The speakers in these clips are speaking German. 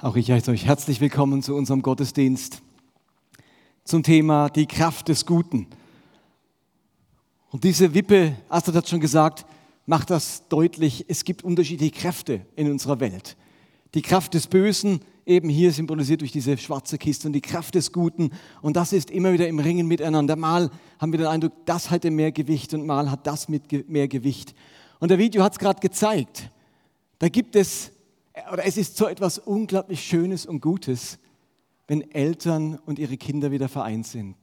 Auch ich heiße euch herzlich willkommen zu unserem Gottesdienst zum Thema die Kraft des Guten. Und diese Wippe, Astrid hat schon gesagt, macht das deutlich, es gibt unterschiedliche Kräfte in unserer Welt. Die Kraft des Bösen, eben hier symbolisiert durch diese schwarze Kiste, und die Kraft des Guten. Und das ist immer wieder im Ringen miteinander. Mal haben wir den Eindruck, das hatte mehr Gewicht und mal hat das mit mehr Gewicht. Und der Video hat es gerade gezeigt. Da gibt es oder es ist so etwas unglaublich Schönes und Gutes, wenn Eltern und ihre Kinder wieder vereint sind.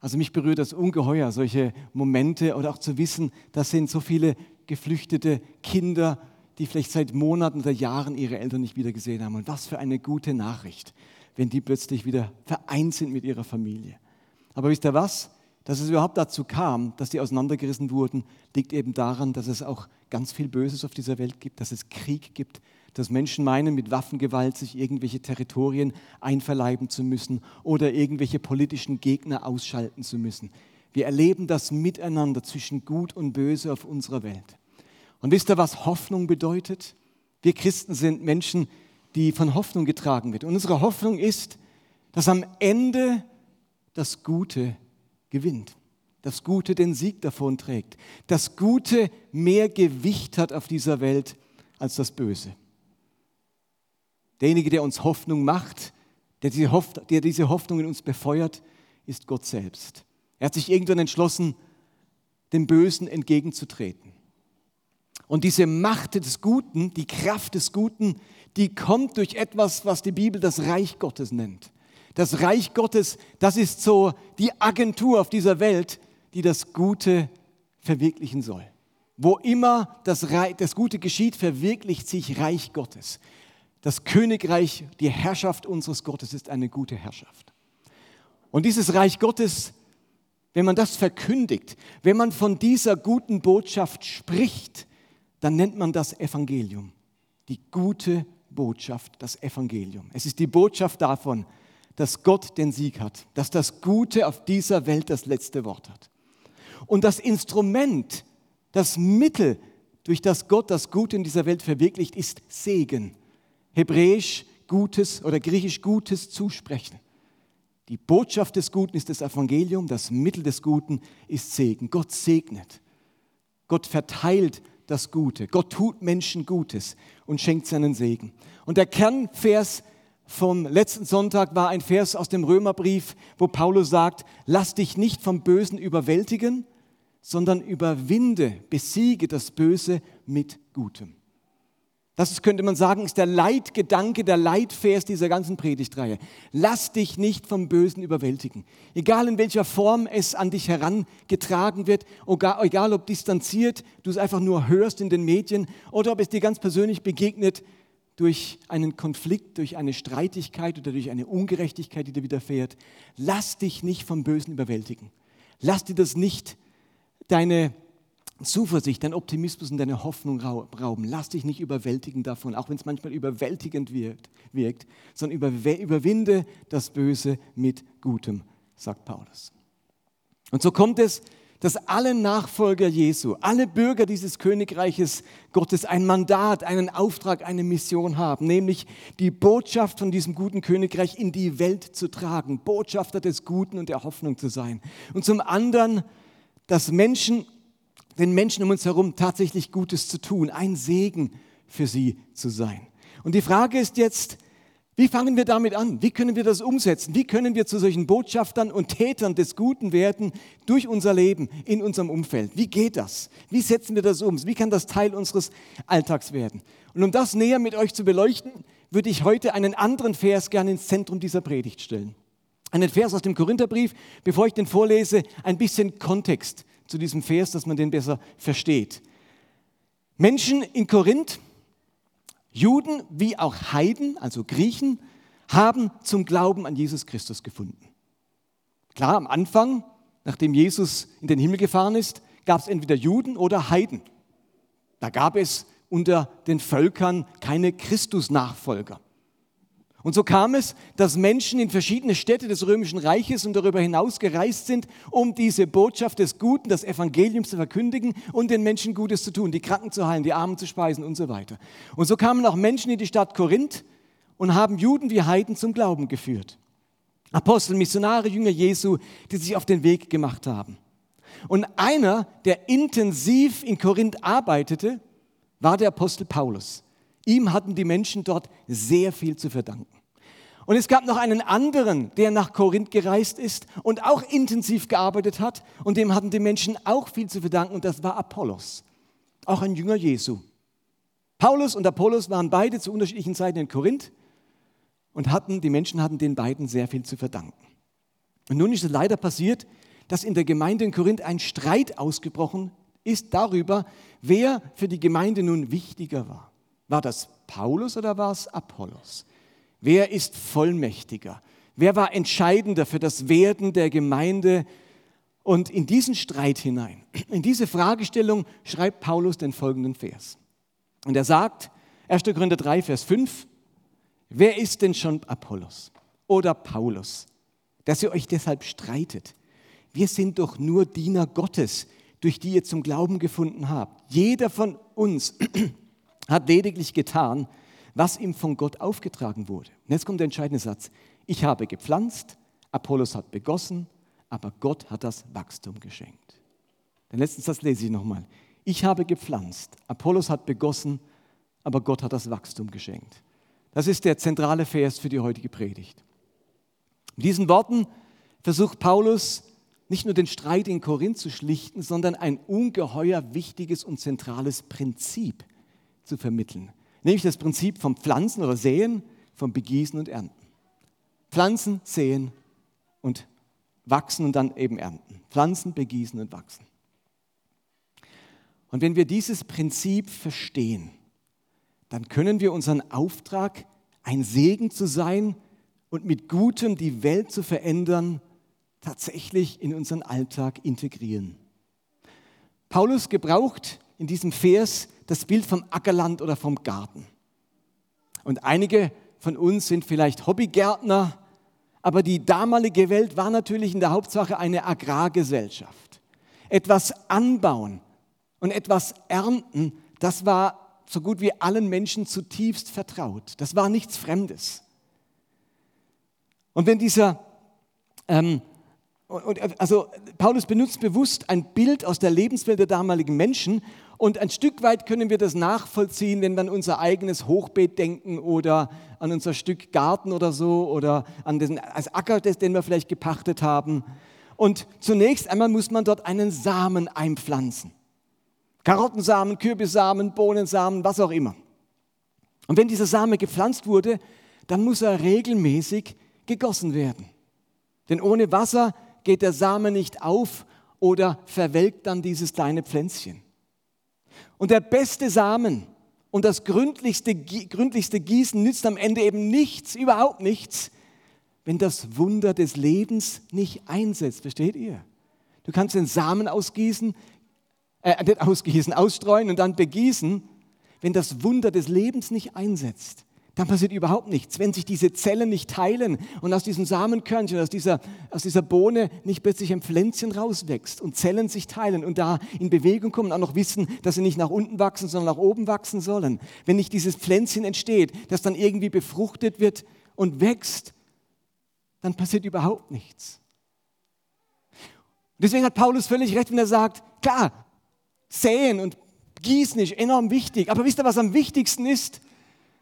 Also mich berührt das ungeheuer, solche Momente oder auch zu wissen, das sind so viele geflüchtete Kinder, die vielleicht seit Monaten oder Jahren ihre Eltern nicht wieder gesehen haben. Und was für eine gute Nachricht, wenn die plötzlich wieder vereint sind mit ihrer Familie. Aber wisst ihr was? Dass es überhaupt dazu kam, dass die auseinandergerissen wurden, liegt eben daran, dass es auch ganz viel Böses auf dieser Welt gibt, dass es Krieg gibt, dass Menschen meinen, mit Waffengewalt sich irgendwelche Territorien einverleiben zu müssen oder irgendwelche politischen Gegner ausschalten zu müssen. Wir erleben das Miteinander zwischen Gut und Böse auf unserer Welt. Und wisst ihr, was Hoffnung bedeutet? Wir Christen sind Menschen, die von Hoffnung getragen wird. Und unsere Hoffnung ist, dass am Ende das Gute gewinnt. Das Gute den Sieg davon trägt. Das Gute mehr Gewicht hat auf dieser Welt als das Böse. Derjenige, der uns Hoffnung macht, der diese, Hoff der diese Hoffnung in uns befeuert, ist Gott selbst. Er hat sich irgendwann entschlossen, dem Bösen entgegenzutreten. Und diese Macht des Guten, die Kraft des Guten, die kommt durch etwas, was die Bibel das Reich Gottes nennt. Das Reich Gottes, das ist so die Agentur auf dieser Welt, die das Gute verwirklichen soll. Wo immer das, Reich, das Gute geschieht, verwirklicht sich Reich Gottes. Das Königreich, die Herrschaft unseres Gottes ist eine gute Herrschaft. Und dieses Reich Gottes, wenn man das verkündigt, wenn man von dieser guten Botschaft spricht, dann nennt man das Evangelium. Die gute Botschaft, das Evangelium. Es ist die Botschaft davon, dass Gott den Sieg hat, dass das Gute auf dieser Welt das letzte Wort hat. Und das Instrument, das Mittel, durch das Gott das Gute in dieser Welt verwirklicht, ist Segen hebräisch Gutes oder griechisch Gutes zusprechen. Die Botschaft des Guten ist das Evangelium, das Mittel des Guten ist Segen. Gott segnet. Gott verteilt das Gute. Gott tut Menschen Gutes und schenkt seinen Segen. Und der Kernvers vom letzten Sonntag war ein Vers aus dem Römerbrief, wo Paulus sagt, lass dich nicht vom Bösen überwältigen, sondern überwinde, besiege das Böse mit Gutem. Das könnte man sagen, ist der Leitgedanke, der Leitvers dieser ganzen Predigtreihe. Lass dich nicht vom Bösen überwältigen. Egal in welcher Form es an dich herangetragen wird, egal ob distanziert, du es einfach nur hörst in den Medien oder ob es dir ganz persönlich begegnet durch einen Konflikt, durch eine Streitigkeit oder durch eine Ungerechtigkeit, die dir widerfährt. Lass dich nicht vom Bösen überwältigen. Lass dir das nicht deine Zuversicht, dein Optimismus und deine Hoffnung rauben. Lass dich nicht überwältigen davon, auch wenn es manchmal überwältigend wirkt, wirkt sondern überwinde das Böse mit Gutem, sagt Paulus. Und so kommt es, dass alle Nachfolger Jesu, alle Bürger dieses Königreiches Gottes ein Mandat, einen Auftrag, eine Mission haben, nämlich die Botschaft von diesem guten Königreich in die Welt zu tragen, Botschafter des Guten und der Hoffnung zu sein. Und zum anderen, dass Menschen den Menschen um uns herum tatsächlich Gutes zu tun, ein Segen für sie zu sein. Und die Frage ist jetzt, wie fangen wir damit an? Wie können wir das umsetzen? Wie können wir zu solchen Botschaftern und Tätern des Guten werden durch unser Leben, in unserem Umfeld? Wie geht das? Wie setzen wir das um? Wie kann das Teil unseres Alltags werden? Und um das näher mit euch zu beleuchten, würde ich heute einen anderen Vers gerne ins Zentrum dieser Predigt stellen. Einen Vers aus dem Korintherbrief, bevor ich den vorlese, ein bisschen Kontext zu diesem Vers, dass man den besser versteht. Menschen in Korinth, Juden wie auch Heiden, also Griechen, haben zum Glauben an Jesus Christus gefunden. Klar, am Anfang, nachdem Jesus in den Himmel gefahren ist, gab es entweder Juden oder Heiden. Da gab es unter den Völkern keine Christusnachfolger. Und so kam es, dass Menschen in verschiedene Städte des Römischen Reiches und darüber hinaus gereist sind, um diese Botschaft des Guten, des Evangeliums zu verkündigen und den Menschen Gutes zu tun, die Kranken zu heilen, die Armen zu speisen und so weiter. Und so kamen auch Menschen in die Stadt Korinth und haben Juden wie Heiden zum Glauben geführt. Apostel, Missionare, Jünger Jesu, die sich auf den Weg gemacht haben. Und einer, der intensiv in Korinth arbeitete, war der Apostel Paulus. Ihm hatten die Menschen dort sehr viel zu verdanken. Und es gab noch einen anderen, der nach Korinth gereist ist und auch intensiv gearbeitet hat. Und dem hatten die Menschen auch viel zu verdanken. Und das war Apollos, auch ein Jünger Jesu. Paulus und Apollos waren beide zu unterschiedlichen Zeiten in Korinth und hatten, die Menschen hatten den beiden sehr viel zu verdanken. Und nun ist es leider passiert, dass in der Gemeinde in Korinth ein Streit ausgebrochen ist darüber, wer für die Gemeinde nun wichtiger war. War das Paulus oder war es Apollos? Wer ist vollmächtiger? Wer war entscheidender für das Werden der Gemeinde? Und in diesen Streit hinein, in diese Fragestellung schreibt Paulus den folgenden Vers. Und er sagt, 1. Korinther 3, Vers 5, wer ist denn schon Apollos oder Paulus, dass ihr euch deshalb streitet? Wir sind doch nur Diener Gottes, durch die ihr zum Glauben gefunden habt. Jeder von uns hat lediglich getan, was ihm von Gott aufgetragen wurde. Und jetzt kommt der entscheidende Satz. Ich habe gepflanzt, Apollos hat begossen, aber Gott hat das Wachstum geschenkt. Den letzten Satz lese ich nochmal. Ich habe gepflanzt, Apollos hat begossen, aber Gott hat das Wachstum geschenkt. Das ist der zentrale Vers für die heutige Predigt. In diesen Worten versucht Paulus nicht nur den Streit in Korinth zu schlichten, sondern ein ungeheuer wichtiges und zentrales Prinzip zu vermitteln. Nämlich das Prinzip vom Pflanzen oder Säen, vom Begießen und Ernten. Pflanzen, säen und wachsen und dann eben ernten. Pflanzen, begießen und wachsen. Und wenn wir dieses Prinzip verstehen, dann können wir unseren Auftrag, ein Segen zu sein und mit Gutem die Welt zu verändern, tatsächlich in unseren Alltag integrieren. Paulus gebraucht in diesem Vers das Bild vom Ackerland oder vom Garten. Und einige von uns sind vielleicht Hobbygärtner, aber die damalige Welt war natürlich in der Hauptsache eine Agrargesellschaft. Etwas anbauen und etwas ernten, das war so gut wie allen Menschen zutiefst vertraut. Das war nichts Fremdes. Und wenn dieser ähm, und, also Paulus benutzt bewusst ein Bild aus der Lebenswelt der damaligen Menschen und ein Stück weit können wir das nachvollziehen, wenn wir an unser eigenes Hochbeet denken oder an unser Stück Garten oder so oder an den Acker, den wir vielleicht gepachtet haben. Und zunächst einmal muss man dort einen Samen einpflanzen. Karottensamen, Kürbissamen, Bohnensamen, was auch immer. Und wenn dieser Same gepflanzt wurde, dann muss er regelmäßig gegossen werden. Denn ohne Wasser geht der Same nicht auf oder verwelkt dann dieses kleine Pflänzchen. Und der beste Samen und das gründlichste, gründlichste Gießen nützt am Ende eben nichts, überhaupt nichts, wenn das Wunder des Lebens nicht einsetzt. Versteht ihr? Du kannst den Samen ausgießen, äh, nicht ausgießen, ausstreuen und dann begießen, wenn das Wunder des Lebens nicht einsetzt dann passiert überhaupt nichts. Wenn sich diese Zellen nicht teilen und aus diesem Samenkörnchen, aus dieser, aus dieser Bohne nicht plötzlich ein Pflänzchen rauswächst und Zellen sich teilen und da in Bewegung kommen und auch noch wissen, dass sie nicht nach unten wachsen, sondern nach oben wachsen sollen. Wenn nicht dieses Pflänzchen entsteht, das dann irgendwie befruchtet wird und wächst, dann passiert überhaupt nichts. Deswegen hat Paulus völlig recht, wenn er sagt, klar, säen und gießen ist enorm wichtig. Aber wisst ihr, was am wichtigsten ist?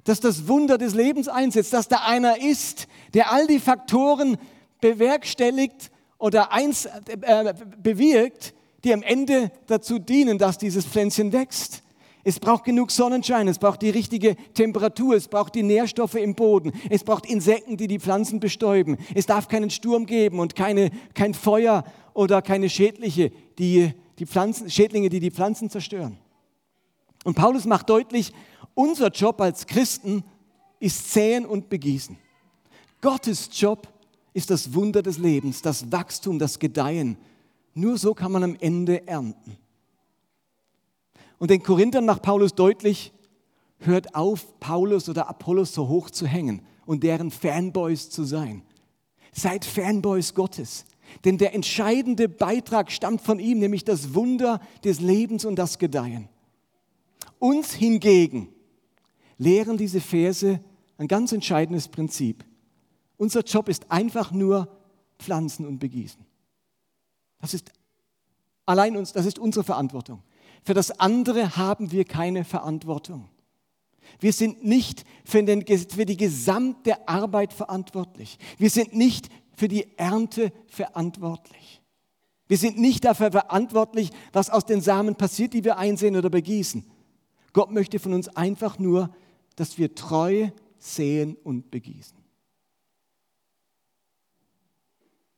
Dass das Wunder des Lebens einsetzt, dass da einer ist, der all die Faktoren bewerkstelligt oder eins, äh, bewirkt, die am Ende dazu dienen, dass dieses Pflänzchen wächst. Es braucht genug Sonnenschein, es braucht die richtige Temperatur, es braucht die Nährstoffe im Boden, es braucht Insekten, die die Pflanzen bestäuben. Es darf keinen Sturm geben und keine, kein Feuer oder keine Schädliche, die, die Pflanzen, Schädlinge, die die Pflanzen zerstören. Und Paulus macht deutlich, unser Job als Christen ist säen und begießen. Gottes Job ist das Wunder des Lebens, das Wachstum, das Gedeihen. Nur so kann man am Ende ernten. Und den Korinthern macht Paulus deutlich, hört auf, Paulus oder Apollos so hoch zu hängen und deren Fanboys zu sein. Seid Fanboys Gottes. Denn der entscheidende Beitrag stammt von ihm, nämlich das Wunder des Lebens und das Gedeihen. Uns hingegen lehren diese Verse ein ganz entscheidendes Prinzip. Unser Job ist einfach nur pflanzen und begießen. Das ist allein uns, das ist unsere Verantwortung. Für das andere haben wir keine Verantwortung. Wir sind nicht für, den, für die gesamte Arbeit verantwortlich. Wir sind nicht für die Ernte verantwortlich. Wir sind nicht dafür verantwortlich, was aus den Samen passiert, die wir einsehen oder begießen. Gott möchte von uns einfach nur, dass wir treu säen und begießen.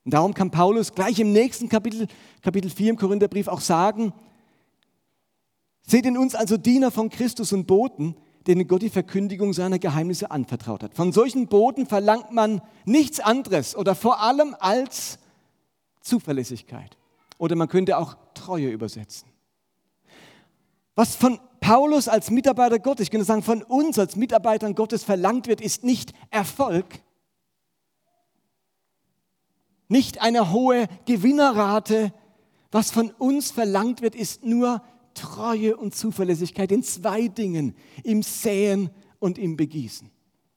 Und darum kann Paulus gleich im nächsten Kapitel, Kapitel 4 im Korintherbrief auch sagen, seht in uns also Diener von Christus und Boten, denen Gott die Verkündigung seiner Geheimnisse anvertraut hat. Von solchen Boten verlangt man nichts anderes oder vor allem als Zuverlässigkeit. Oder man könnte auch Treue übersetzen. Was von Paulus als Mitarbeiter Gottes, ich könnte sagen, von uns als Mitarbeitern Gottes verlangt wird, ist nicht Erfolg, nicht eine hohe Gewinnerrate. Was von uns verlangt wird, ist nur Treue und Zuverlässigkeit in zwei Dingen, im Säen und im Begießen.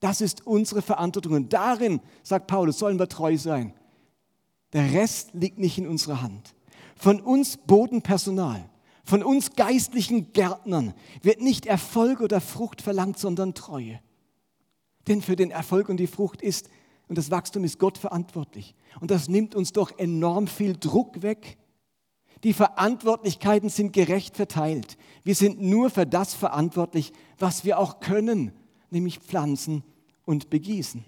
Das ist unsere Verantwortung und darin, sagt Paulus, sollen wir treu sein. Der Rest liegt nicht in unserer Hand. Von uns Bodenpersonal, von uns geistlichen Gärtnern wird nicht Erfolg oder Frucht verlangt, sondern Treue. Denn für den Erfolg und die Frucht ist und das Wachstum ist Gott verantwortlich. Und das nimmt uns doch enorm viel Druck weg. Die Verantwortlichkeiten sind gerecht verteilt. Wir sind nur für das verantwortlich, was wir auch können, nämlich pflanzen und begießen.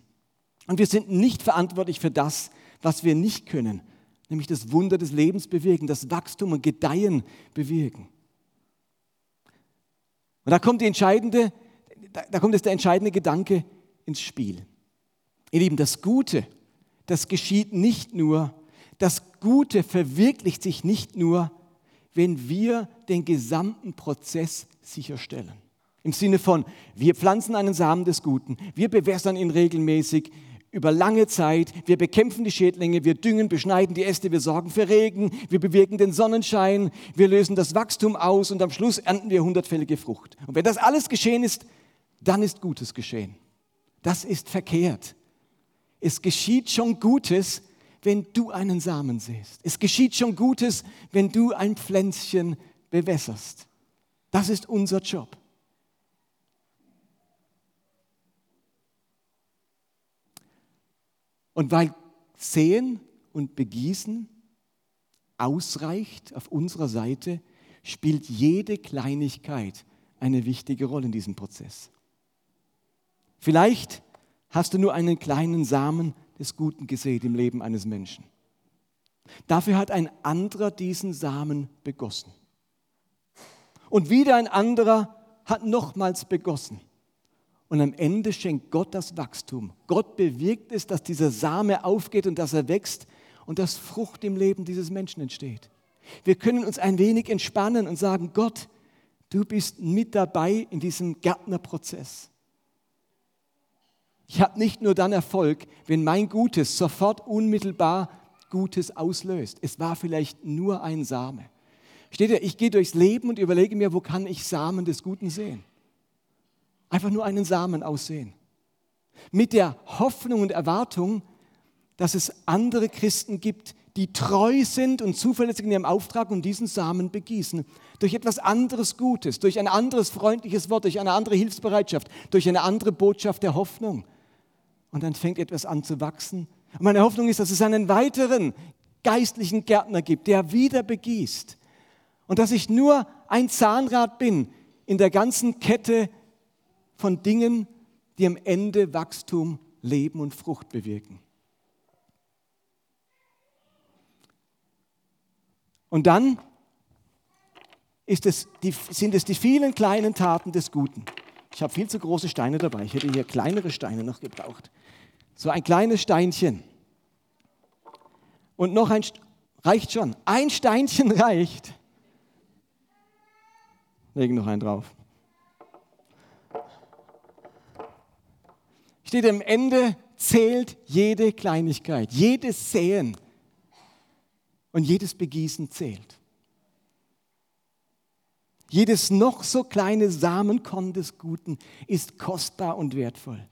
Und wir sind nicht verantwortlich für das, was wir nicht können, nämlich das Wunder des Lebens bewirken, das Wachstum und Gedeihen bewirken. Und da kommt, die entscheidende, da kommt jetzt der entscheidende Gedanke ins Spiel. Ihr Lieben, das Gute, das geschieht nicht nur, das Gute verwirklicht sich nicht nur, wenn wir den gesamten Prozess sicherstellen. Im Sinne von, wir pflanzen einen Samen des Guten, wir bewässern ihn regelmäßig, über lange Zeit. Wir bekämpfen die Schädlinge, wir düngen, beschneiden die Äste, wir sorgen für Regen, wir bewirken den Sonnenschein, wir lösen das Wachstum aus und am Schluss ernten wir hundertfällige Frucht. Und wenn das alles geschehen ist, dann ist Gutes geschehen. Das ist verkehrt. Es geschieht schon Gutes, wenn du einen Samen säst. Es geschieht schon Gutes, wenn du ein Pflänzchen bewässerst. Das ist unser Job. Und weil Sehen und Begießen ausreicht auf unserer Seite, spielt jede Kleinigkeit eine wichtige Rolle in diesem Prozess. Vielleicht hast du nur einen kleinen Samen des Guten gesät im Leben eines Menschen. Dafür hat ein anderer diesen Samen begossen. Und wieder ein anderer hat nochmals begossen. Und am Ende schenkt Gott das Wachstum. Gott bewirkt es, dass dieser Same aufgeht und dass er wächst und dass Frucht im Leben dieses Menschen entsteht. Wir können uns ein wenig entspannen und sagen, Gott, du bist mit dabei in diesem Gärtnerprozess. Ich habe nicht nur dann Erfolg, wenn mein Gutes sofort unmittelbar Gutes auslöst. Es war vielleicht nur ein Same. Steht ihr, ich gehe durchs Leben und überlege mir, wo kann ich Samen des Guten sehen? Einfach nur einen Samen aussehen. Mit der Hoffnung und Erwartung, dass es andere Christen gibt, die treu sind und zuverlässig in ihrem Auftrag und diesen Samen begießen. Durch etwas anderes Gutes, durch ein anderes freundliches Wort, durch eine andere Hilfsbereitschaft, durch eine andere Botschaft der Hoffnung. Und dann fängt etwas an zu wachsen. Und meine Hoffnung ist, dass es einen weiteren geistlichen Gärtner gibt, der wieder begießt. Und dass ich nur ein Zahnrad bin in der ganzen Kette von Dingen, die am Ende Wachstum, Leben und Frucht bewirken. Und dann es die, sind es die vielen kleinen Taten des Guten. Ich habe viel zu große Steine dabei. Ich hätte hier kleinere Steine noch gebraucht. So ein kleines Steinchen. Und noch ein, reicht schon. Ein Steinchen reicht. Legen noch einen drauf. Steht am Ende, zählt jede Kleinigkeit, jedes Säen und jedes Begießen zählt. Jedes noch so kleine Samenkorn des Guten ist kostbar und wertvoll.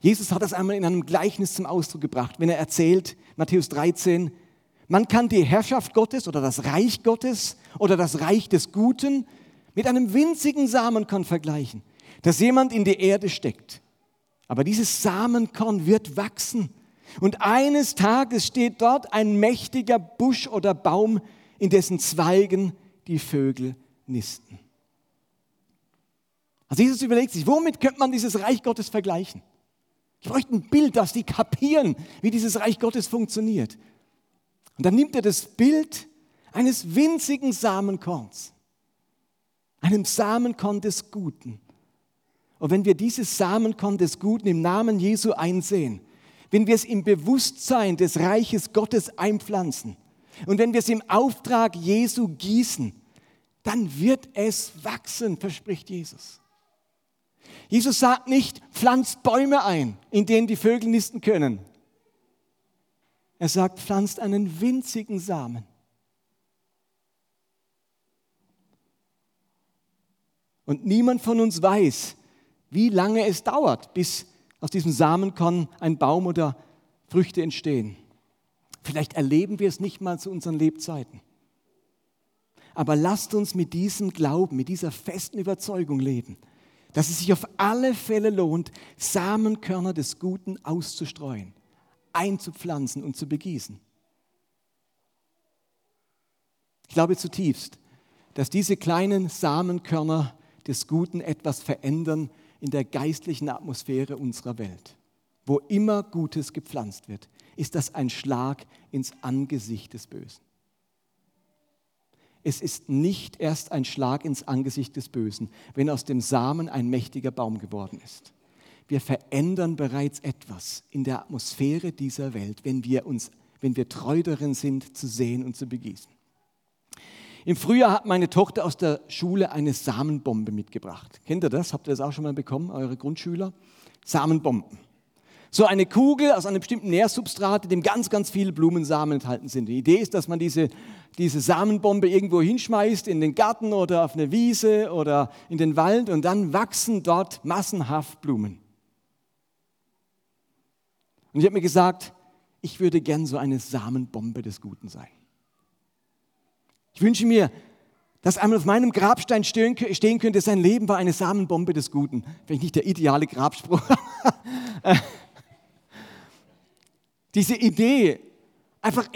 Jesus hat das einmal in einem Gleichnis zum Ausdruck gebracht, wenn er erzählt, Matthäus 13, man kann die Herrschaft Gottes oder das Reich Gottes oder das Reich des Guten mit einem winzigen Samenkorn vergleichen, das jemand in die Erde steckt. Aber dieses Samenkorn wird wachsen. Und eines Tages steht dort ein mächtiger Busch oder Baum, in dessen Zweigen die Vögel nisten. Also Jesus überlegt sich, womit könnte man dieses Reich Gottes vergleichen? Ich bräuchte ein Bild, dass die kapieren, wie dieses Reich Gottes funktioniert. Und dann nimmt er das Bild eines winzigen Samenkorns, einem Samenkorn des Guten. Und wenn wir dieses Samenkorn des Guten im Namen Jesu einsehen, wenn wir es im Bewusstsein des Reiches Gottes einpflanzen und wenn wir es im Auftrag Jesu gießen, dann wird es wachsen, verspricht Jesus. Jesus sagt nicht, pflanzt Bäume ein, in denen die Vögel nisten können. Er sagt, pflanzt einen winzigen Samen. Und niemand von uns weiß, wie lange es dauert, bis aus diesem Samenkorn ein Baum oder Früchte entstehen. Vielleicht erleben wir es nicht mal zu unseren Lebzeiten. Aber lasst uns mit diesem Glauben, mit dieser festen Überzeugung leben, dass es sich auf alle Fälle lohnt, Samenkörner des Guten auszustreuen, einzupflanzen und zu begießen. Ich glaube zutiefst, dass diese kleinen Samenkörner des Guten etwas verändern in der geistlichen Atmosphäre unserer Welt. Wo immer Gutes gepflanzt wird, ist das ein Schlag ins Angesicht des Bösen. Es ist nicht erst ein Schlag ins Angesicht des Bösen, wenn aus dem Samen ein mächtiger Baum geworden ist. Wir verändern bereits etwas in der Atmosphäre dieser Welt, wenn wir, uns, wenn wir treu darin sind, zu sehen und zu begießen. Im Frühjahr hat meine Tochter aus der Schule eine Samenbombe mitgebracht. Kennt ihr das? Habt ihr das auch schon mal bekommen, eure Grundschüler? Samenbomben. So eine Kugel aus einem bestimmten Nährsubstrat, in dem ganz, ganz viele Blumensamen enthalten sind. Die Idee ist, dass man diese, diese Samenbombe irgendwo hinschmeißt, in den Garten oder auf eine Wiese oder in den Wald und dann wachsen dort massenhaft Blumen. Und ich habe mir gesagt, ich würde gern so eine Samenbombe des Guten sein. Ich wünsche mir, dass einmal auf meinem Grabstein stehen, könnte, sein Leben war eine Samenbombe des Guten. Vielleicht nicht der ideale Grabspruch. Diese Idee, einfach,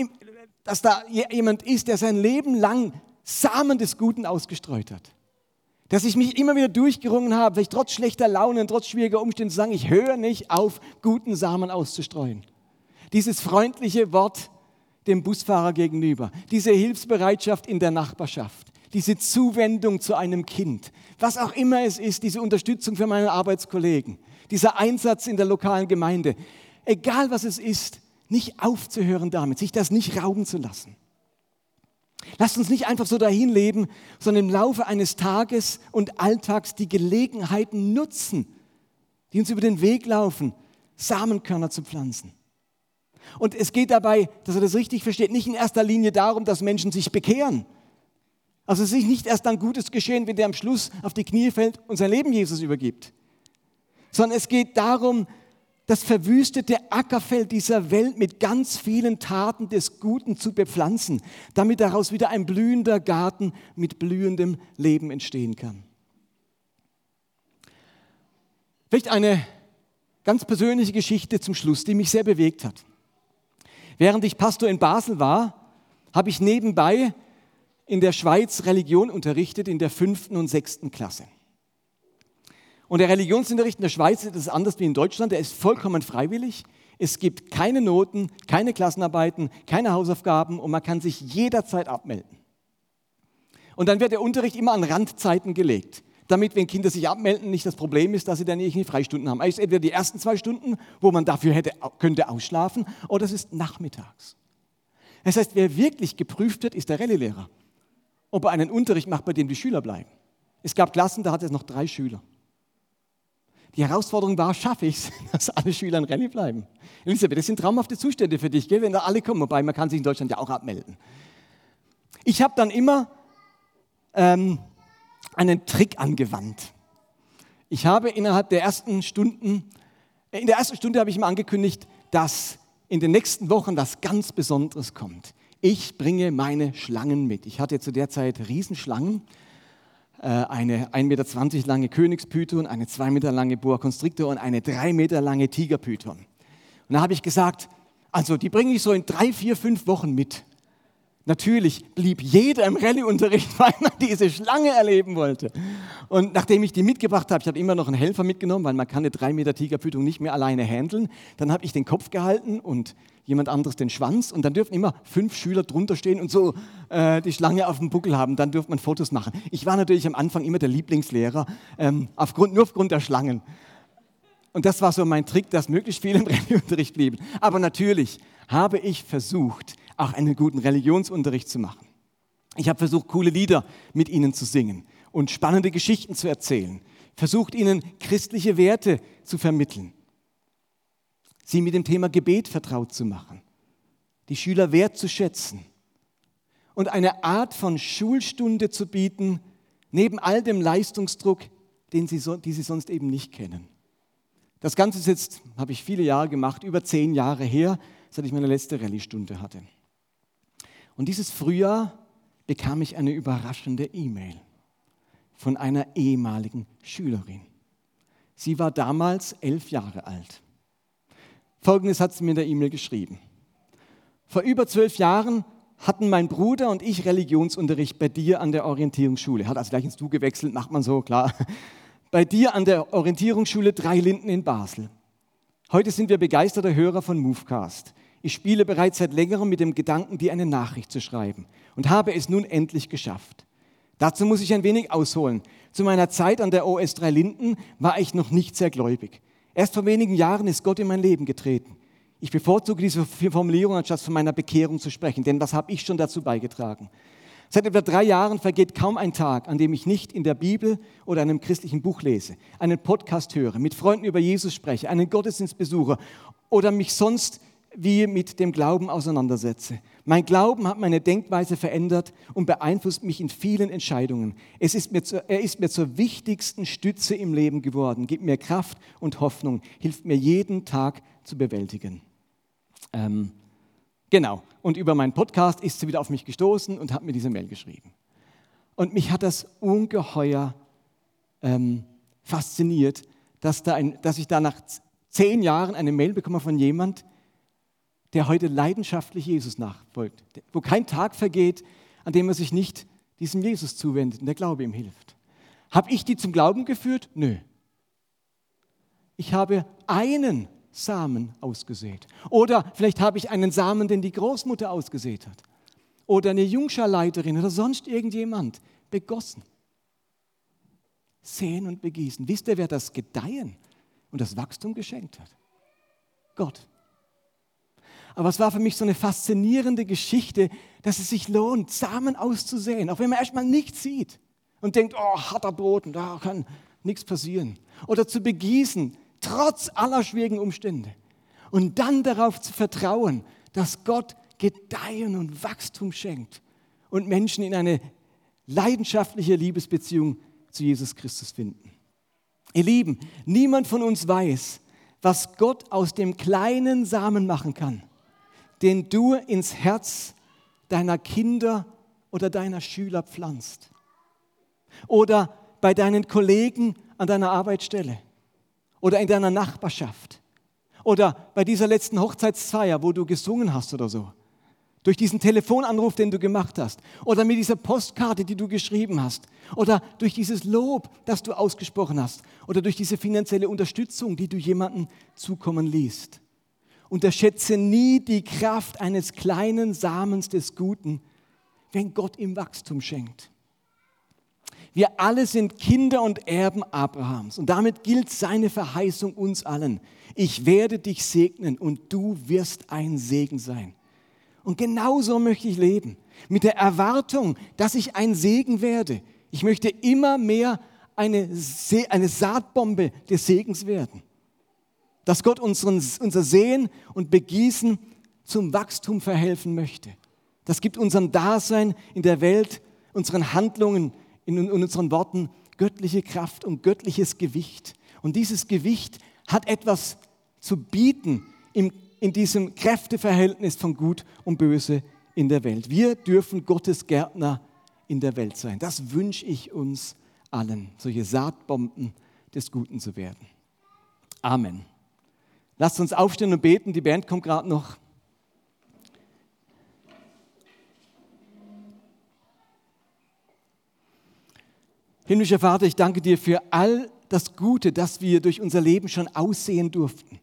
dass da jemand ist, der sein Leben lang Samen des Guten ausgestreut hat. Dass ich mich immer wieder durchgerungen habe, vielleicht trotz schlechter Laune und trotz schwieriger Umstände zu sagen, ich höre nicht auf, guten Samen auszustreuen. Dieses freundliche Wort dem Busfahrer gegenüber, diese Hilfsbereitschaft in der Nachbarschaft, diese Zuwendung zu einem Kind, was auch immer es ist, diese Unterstützung für meine Arbeitskollegen, dieser Einsatz in der lokalen Gemeinde, egal was es ist, nicht aufzuhören damit, sich das nicht rauben zu lassen. Lasst uns nicht einfach so dahin leben, sondern im Laufe eines Tages und Alltags die Gelegenheiten nutzen, die uns über den Weg laufen, Samenkörner zu pflanzen. Und es geht dabei, dass er das richtig versteht, nicht in erster Linie darum, dass Menschen sich bekehren. Also es ist nicht erst dann Gutes geschehen, wenn der am Schluss auf die Knie fällt und sein Leben Jesus übergibt. Sondern es geht darum, das verwüstete Ackerfeld dieser Welt mit ganz vielen Taten des Guten zu bepflanzen, damit daraus wieder ein blühender Garten mit blühendem Leben entstehen kann. Vielleicht eine ganz persönliche Geschichte zum Schluss, die mich sehr bewegt hat. Während ich Pastor in Basel war, habe ich nebenbei in der Schweiz Religion unterrichtet in der fünften und sechsten Klasse. Und der Religionsunterricht in der Schweiz ist anders wie in Deutschland. Der ist vollkommen freiwillig. Es gibt keine Noten, keine Klassenarbeiten, keine Hausaufgaben und man kann sich jederzeit abmelden. Und dann wird der Unterricht immer an Randzeiten gelegt, damit, wenn Kinder sich abmelden, nicht das Problem ist, dass sie dann irgendwie Freistunden haben. Also entweder die ersten zwei Stunden, wo man dafür hätte, könnte ausschlafen, oder es ist nachmittags. Das heißt, wer wirklich geprüft wird, ist der Rallye-Lehrer. Ob er einen Unterricht macht, bei dem die Schüler bleiben. Es gab Klassen, da hatte es noch drei Schüler. Die Herausforderung war, schaffe ich es, dass alle Schüler in Rallye bleiben? Elisabeth, das sind traumhafte Zustände für dich, gell, wenn da alle kommen. Wobei, man kann sich in Deutschland ja auch abmelden. Ich habe dann immer ähm, einen Trick angewandt. Ich habe innerhalb der ersten Stunden In der ersten Stunde habe ich ihm angekündigt, dass in den nächsten Wochen was ganz Besonderes kommt. Ich bringe meine Schlangen mit. Ich hatte zu der Zeit Riesenschlangen, äh, eine 1,20 Meter lange Königspython, eine 2 Meter lange Boa Constrictor und eine 3 Meter lange Tigerpython. Und da habe ich gesagt, also die bringe ich so in drei, vier, fünf Wochen mit. Natürlich blieb jeder im Rallyeunterricht, weil man diese Schlange erleben wollte. Und nachdem ich die mitgebracht habe, ich habe immer noch einen Helfer mitgenommen, weil man kann eine 3 Meter Tigerpython nicht mehr alleine handeln. Dann habe ich den Kopf gehalten und jemand anderes den Schwanz. Und dann dürfen immer fünf Schüler drunter stehen und so äh, die Schlange auf dem Buckel haben. Dann dürfte man Fotos machen. Ich war natürlich am Anfang immer der Lieblingslehrer, ähm, aufgrund, nur aufgrund der Schlangen. Und das war so mein Trick, dass möglichst viele im Rallyeunterricht blieben. Aber natürlich habe ich versucht, auch einen guten Religionsunterricht zu machen. Ich habe versucht, coole Lieder mit ihnen zu singen und spannende Geschichten zu erzählen, versucht ihnen christliche Werte zu vermitteln, sie mit dem Thema Gebet vertraut zu machen, die Schüler wertzuschätzen und eine Art von Schulstunde zu bieten, neben all dem Leistungsdruck, den sie, die sie sonst eben nicht kennen. Das Ganze ist jetzt, habe ich viele Jahre gemacht, über zehn Jahre her, seit ich meine letzte Rallye-Stunde hatte. Und dieses Frühjahr bekam ich eine überraschende E-Mail von einer ehemaligen Schülerin. Sie war damals elf Jahre alt. Folgendes hat sie mir in der E-Mail geschrieben. Vor über zwölf Jahren hatten mein Bruder und ich Religionsunterricht bei dir an der Orientierungsschule. Hat also gleich ins Du gewechselt, macht man so, klar. Bei dir an der Orientierungsschule Drei Linden in Basel. Heute sind wir begeisterte Hörer von Movecast. Ich spiele bereits seit längerem mit dem Gedanken, dir eine Nachricht zu schreiben und habe es nun endlich geschafft. Dazu muss ich ein wenig ausholen. Zu meiner Zeit an der OS 3 Linden war ich noch nicht sehr gläubig. Erst vor wenigen Jahren ist Gott in mein Leben getreten. Ich bevorzuge diese Formulierung, anstatt von meiner Bekehrung zu sprechen, denn was habe ich schon dazu beigetragen? Seit etwa drei Jahren vergeht kaum ein Tag, an dem ich nicht in der Bibel oder einem christlichen Buch lese, einen Podcast höre, mit Freunden über Jesus spreche, einen Gottesdienst besuche oder mich sonst wie mit dem Glauben auseinandersetze. Mein Glauben hat meine Denkweise verändert und beeinflusst mich in vielen Entscheidungen. Es ist mir zu, er ist mir zur wichtigsten Stütze im Leben geworden, gibt mir Kraft und Hoffnung, hilft mir jeden Tag zu bewältigen. Ähm, genau, und über meinen Podcast ist sie wieder auf mich gestoßen und hat mir diese Mail geschrieben. Und mich hat das ungeheuer ähm, fasziniert, dass, da ein, dass ich da nach zehn Jahren eine Mail bekomme von jemand, der heute leidenschaftlich Jesus nachfolgt, wo kein Tag vergeht, an dem er sich nicht diesem Jesus zuwendet und der Glaube ihm hilft. Habe ich die zum Glauben geführt? Nö. Ich habe einen Samen ausgesät. Oder vielleicht habe ich einen Samen, den die Großmutter ausgesät hat. Oder eine Jungscharleiterin oder sonst irgendjemand begossen. Sehen und begießen. Wisst ihr, wer das Gedeihen und das Wachstum geschenkt hat? Gott. Aber es war für mich so eine faszinierende Geschichte, dass es sich lohnt, Samen auszusehen, auch wenn man erstmal nichts sieht und denkt, oh, harter Boden, da kann nichts passieren. Oder zu begießen, trotz aller schwierigen Umstände. Und dann darauf zu vertrauen, dass Gott Gedeihen und Wachstum schenkt und Menschen in eine leidenschaftliche Liebesbeziehung zu Jesus Christus finden. Ihr Lieben, niemand von uns weiß, was Gott aus dem kleinen Samen machen kann den du ins Herz deiner Kinder oder deiner Schüler pflanzt. Oder bei deinen Kollegen an deiner Arbeitsstelle oder in deiner Nachbarschaft oder bei dieser letzten Hochzeitsfeier, wo du gesungen hast oder so. Durch diesen Telefonanruf, den du gemacht hast oder mit dieser Postkarte, die du geschrieben hast oder durch dieses Lob, das du ausgesprochen hast oder durch diese finanzielle Unterstützung, die du jemandem zukommen liest. Unterschätze nie die Kraft eines kleinen Samens des Guten, wenn Gott ihm Wachstum schenkt. Wir alle sind Kinder und Erben Abrahams und damit gilt seine Verheißung uns allen. Ich werde dich segnen und du wirst ein Segen sein. Und genauso möchte ich leben, mit der Erwartung, dass ich ein Segen werde. Ich möchte immer mehr eine, eine Saatbombe des Segens werden dass Gott unseren, unser Sehen und Begießen zum Wachstum verhelfen möchte. Das gibt unserem Dasein in der Welt, unseren Handlungen, in unseren Worten göttliche Kraft und göttliches Gewicht. Und dieses Gewicht hat etwas zu bieten im, in diesem Kräfteverhältnis von Gut und Böse in der Welt. Wir dürfen Gottes Gärtner in der Welt sein. Das wünsche ich uns allen, solche Saatbomben des Guten zu werden. Amen. Lasst uns aufstehen und beten. Die Band kommt gerade noch. Himmlischer Vater, ich danke dir für all das Gute, das wir durch unser Leben schon aussehen durften.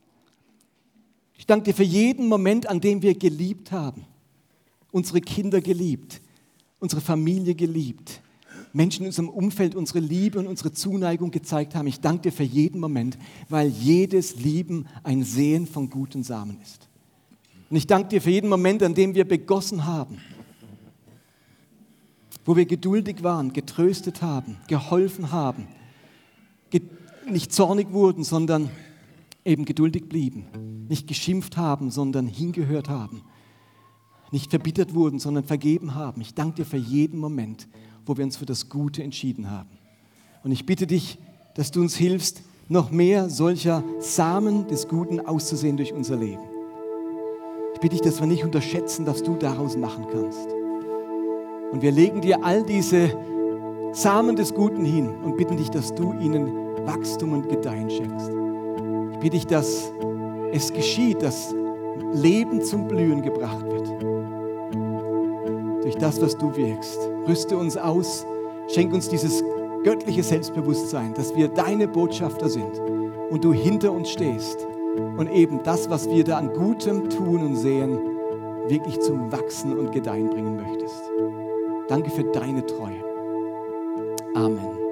Ich danke dir für jeden Moment, an dem wir geliebt haben, unsere Kinder geliebt, unsere Familie geliebt, Menschen in unserem Umfeld unsere Liebe und unsere Zuneigung gezeigt haben. Ich danke dir für jeden Moment, weil jedes Lieben ein Sehen von guten Samen ist. Und ich danke dir für jeden Moment, an dem wir begossen haben, wo wir geduldig waren, getröstet haben, geholfen haben, nicht zornig wurden, sondern eben geduldig blieben, nicht geschimpft haben, sondern hingehört haben, nicht verbittert wurden, sondern vergeben haben. Ich danke dir für jeden Moment, wo wir uns für das Gute entschieden haben. Und ich bitte dich, dass du uns hilfst, noch mehr solcher Samen des Guten auszusehen durch unser Leben. Ich bitte dich, dass wir nicht unterschätzen, was du daraus machen kannst. Und wir legen dir all diese Samen des Guten hin und bitten dich, dass du ihnen Wachstum und Gedeihen schenkst. Ich bitte dich, dass es geschieht, dass Leben zum Blühen gebracht wird. Durch das, was du wirkst. Rüste uns aus, schenk uns dieses göttliche Selbstbewusstsein, dass wir deine Botschafter sind und du hinter uns stehst und eben das, was wir da an Gutem tun und sehen, wirklich zum Wachsen und Gedeihen bringen möchtest. Danke für deine Treue. Amen.